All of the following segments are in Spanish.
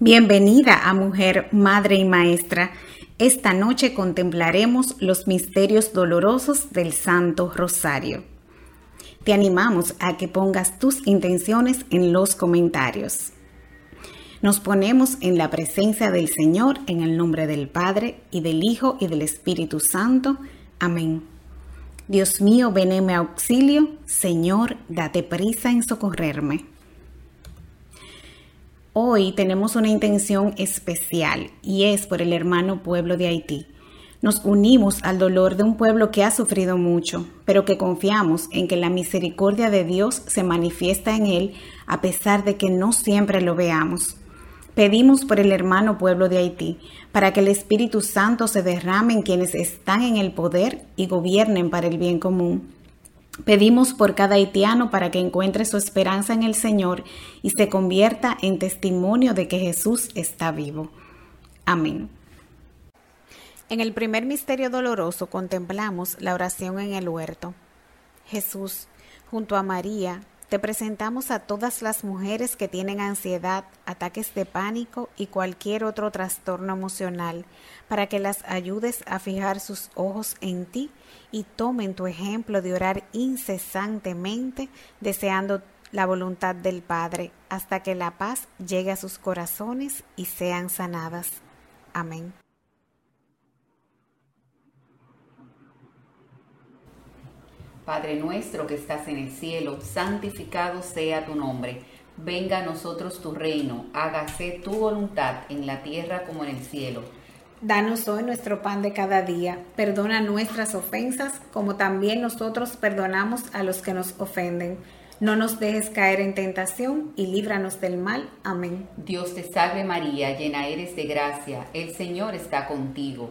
Bienvenida a Mujer, Madre y Maestra. Esta noche contemplaremos los misterios dolorosos del Santo Rosario. Te animamos a que pongas tus intenciones en los comentarios. Nos ponemos en la presencia del Señor en el nombre del Padre y del Hijo y del Espíritu Santo. Amén. Dios mío, veneme auxilio. Señor, date prisa en socorrerme. Hoy tenemos una intención especial y es por el hermano pueblo de Haití. Nos unimos al dolor de un pueblo que ha sufrido mucho, pero que confiamos en que la misericordia de Dios se manifiesta en él a pesar de que no siempre lo veamos. Pedimos por el hermano pueblo de Haití, para que el Espíritu Santo se derrame en quienes están en el poder y gobiernen para el bien común. Pedimos por cada haitiano para que encuentre su esperanza en el Señor y se convierta en testimonio de que Jesús está vivo. Amén. En el primer misterio doloroso contemplamos la oración en el huerto. Jesús, junto a María, te presentamos a todas las mujeres que tienen ansiedad, ataques de pánico y cualquier otro trastorno emocional, para que las ayudes a fijar sus ojos en ti y tomen tu ejemplo de orar incesantemente, deseando la voluntad del Padre, hasta que la paz llegue a sus corazones y sean sanadas. Amén. Padre nuestro que estás en el cielo, santificado sea tu nombre. Venga a nosotros tu reino, hágase tu voluntad en la tierra como en el cielo. Danos hoy nuestro pan de cada día, perdona nuestras ofensas como también nosotros perdonamos a los que nos ofenden. No nos dejes caer en tentación y líbranos del mal. Amén. Dios te salve María, llena eres de gracia, el Señor está contigo.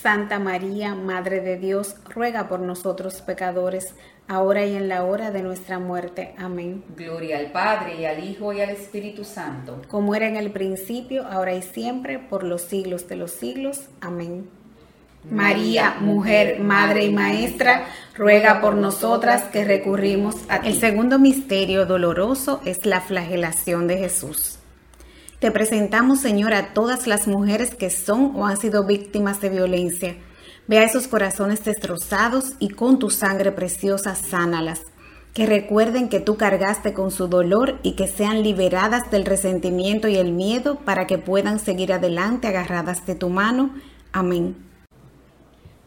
Santa María, Madre de Dios, ruega por nosotros pecadores, ahora y en la hora de nuestra muerte. Amén. Gloria al Padre, y al Hijo, y al Espíritu Santo. Como era en el principio, ahora y siempre, por los siglos de los siglos. Amén. María, mujer, madre y maestra, ruega por nosotras que recurrimos a ti. El segundo misterio doloroso es la flagelación de Jesús. Te presentamos, Señor, a todas las mujeres que son o han sido víctimas de violencia. Ve a esos corazones destrozados y con tu sangre preciosa sánalas. Que recuerden que tú cargaste con su dolor y que sean liberadas del resentimiento y el miedo para que puedan seguir adelante agarradas de tu mano. Amén.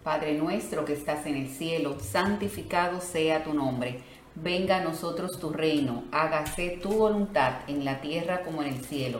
Padre nuestro que estás en el cielo, santificado sea tu nombre. Venga a nosotros tu reino, hágase tu voluntad en la tierra como en el cielo.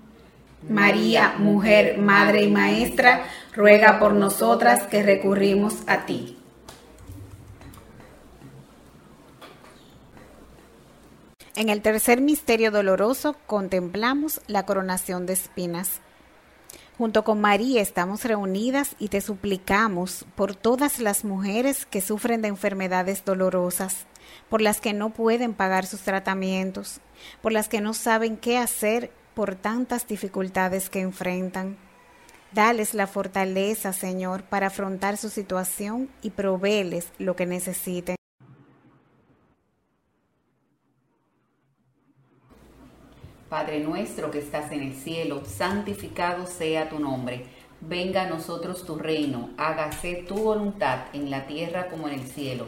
María, mujer, madre y maestra, ruega por nosotras que recurrimos a ti. En el tercer misterio doloroso contemplamos la coronación de espinas. Junto con María estamos reunidas y te suplicamos por todas las mujeres que sufren de enfermedades dolorosas, por las que no pueden pagar sus tratamientos, por las que no saben qué hacer por tantas dificultades que enfrentan. Dales la fortaleza, Señor, para afrontar su situación y proveeles lo que necesiten. Padre nuestro que estás en el cielo, santificado sea tu nombre. Venga a nosotros tu reino, hágase tu voluntad en la tierra como en el cielo.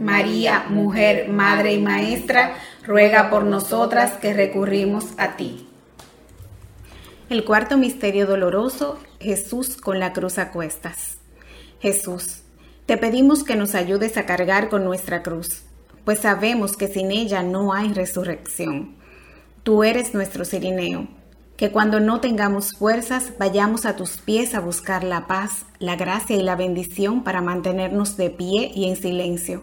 María, mujer, madre y maestra, ruega por nosotras que recurrimos a ti. El cuarto misterio doloroso, Jesús con la cruz a cuestas. Jesús, te pedimos que nos ayudes a cargar con nuestra cruz, pues sabemos que sin ella no hay resurrección. Tú eres nuestro Sirineo, que cuando no tengamos fuerzas vayamos a tus pies a buscar la paz, la gracia y la bendición para mantenernos de pie y en silencio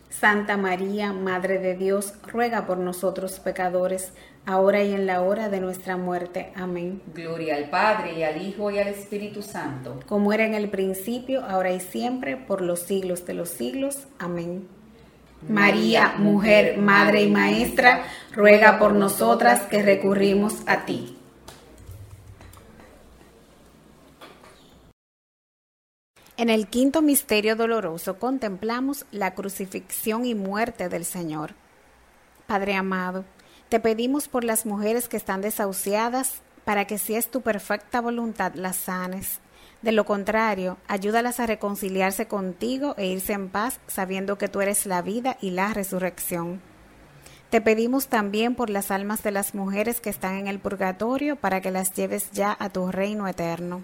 Santa María, Madre de Dios, ruega por nosotros pecadores, ahora y en la hora de nuestra muerte. Amén. Gloria al Padre y al Hijo y al Espíritu Santo. Como era en el principio, ahora y siempre, por los siglos de los siglos. Amén. María, mujer, madre y maestra, ruega por nosotras que recurrimos a ti. En el quinto misterio doloroso contemplamos la crucifixión y muerte del Señor. Padre amado, te pedimos por las mujeres que están desahuciadas, para que si es tu perfecta voluntad las sanes de lo contrario, ayúdalas a reconciliarse contigo e irse en paz sabiendo que tú eres la vida y la resurrección. Te pedimos también por las almas de las mujeres que están en el purgatorio para que las lleves ya a tu reino eterno.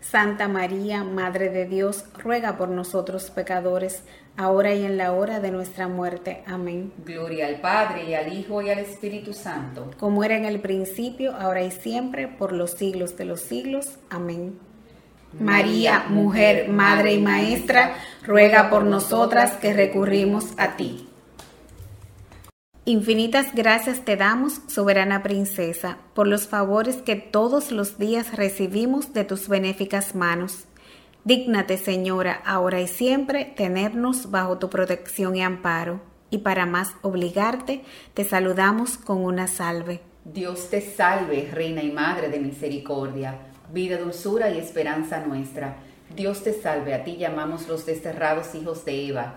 Santa María, Madre de Dios, ruega por nosotros pecadores, ahora y en la hora de nuestra muerte. Amén. Gloria al Padre y al Hijo y al Espíritu Santo. Como era en el principio, ahora y siempre, por los siglos de los siglos. Amén. María, mujer, madre y maestra, ruega por nosotras que recurrimos a ti. Infinitas gracias te damos, soberana princesa, por los favores que todos los días recibimos de tus benéficas manos. Dígnate, Señora, ahora y siempre tenernos bajo tu protección y amparo. Y para más obligarte, te saludamos con una salve. Dios te salve, Reina y Madre de Misericordia vida, dulzura y esperanza nuestra. Dios te salve, a ti llamamos los desterrados hijos de Eva,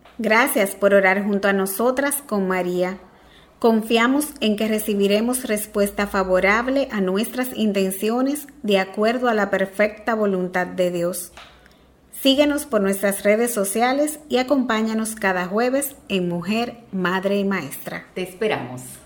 Gracias por orar junto a nosotras con María. Confiamos en que recibiremos respuesta favorable a nuestras intenciones de acuerdo a la perfecta voluntad de Dios. Síguenos por nuestras redes sociales y acompáñanos cada jueves en Mujer, Madre y Maestra. Te esperamos.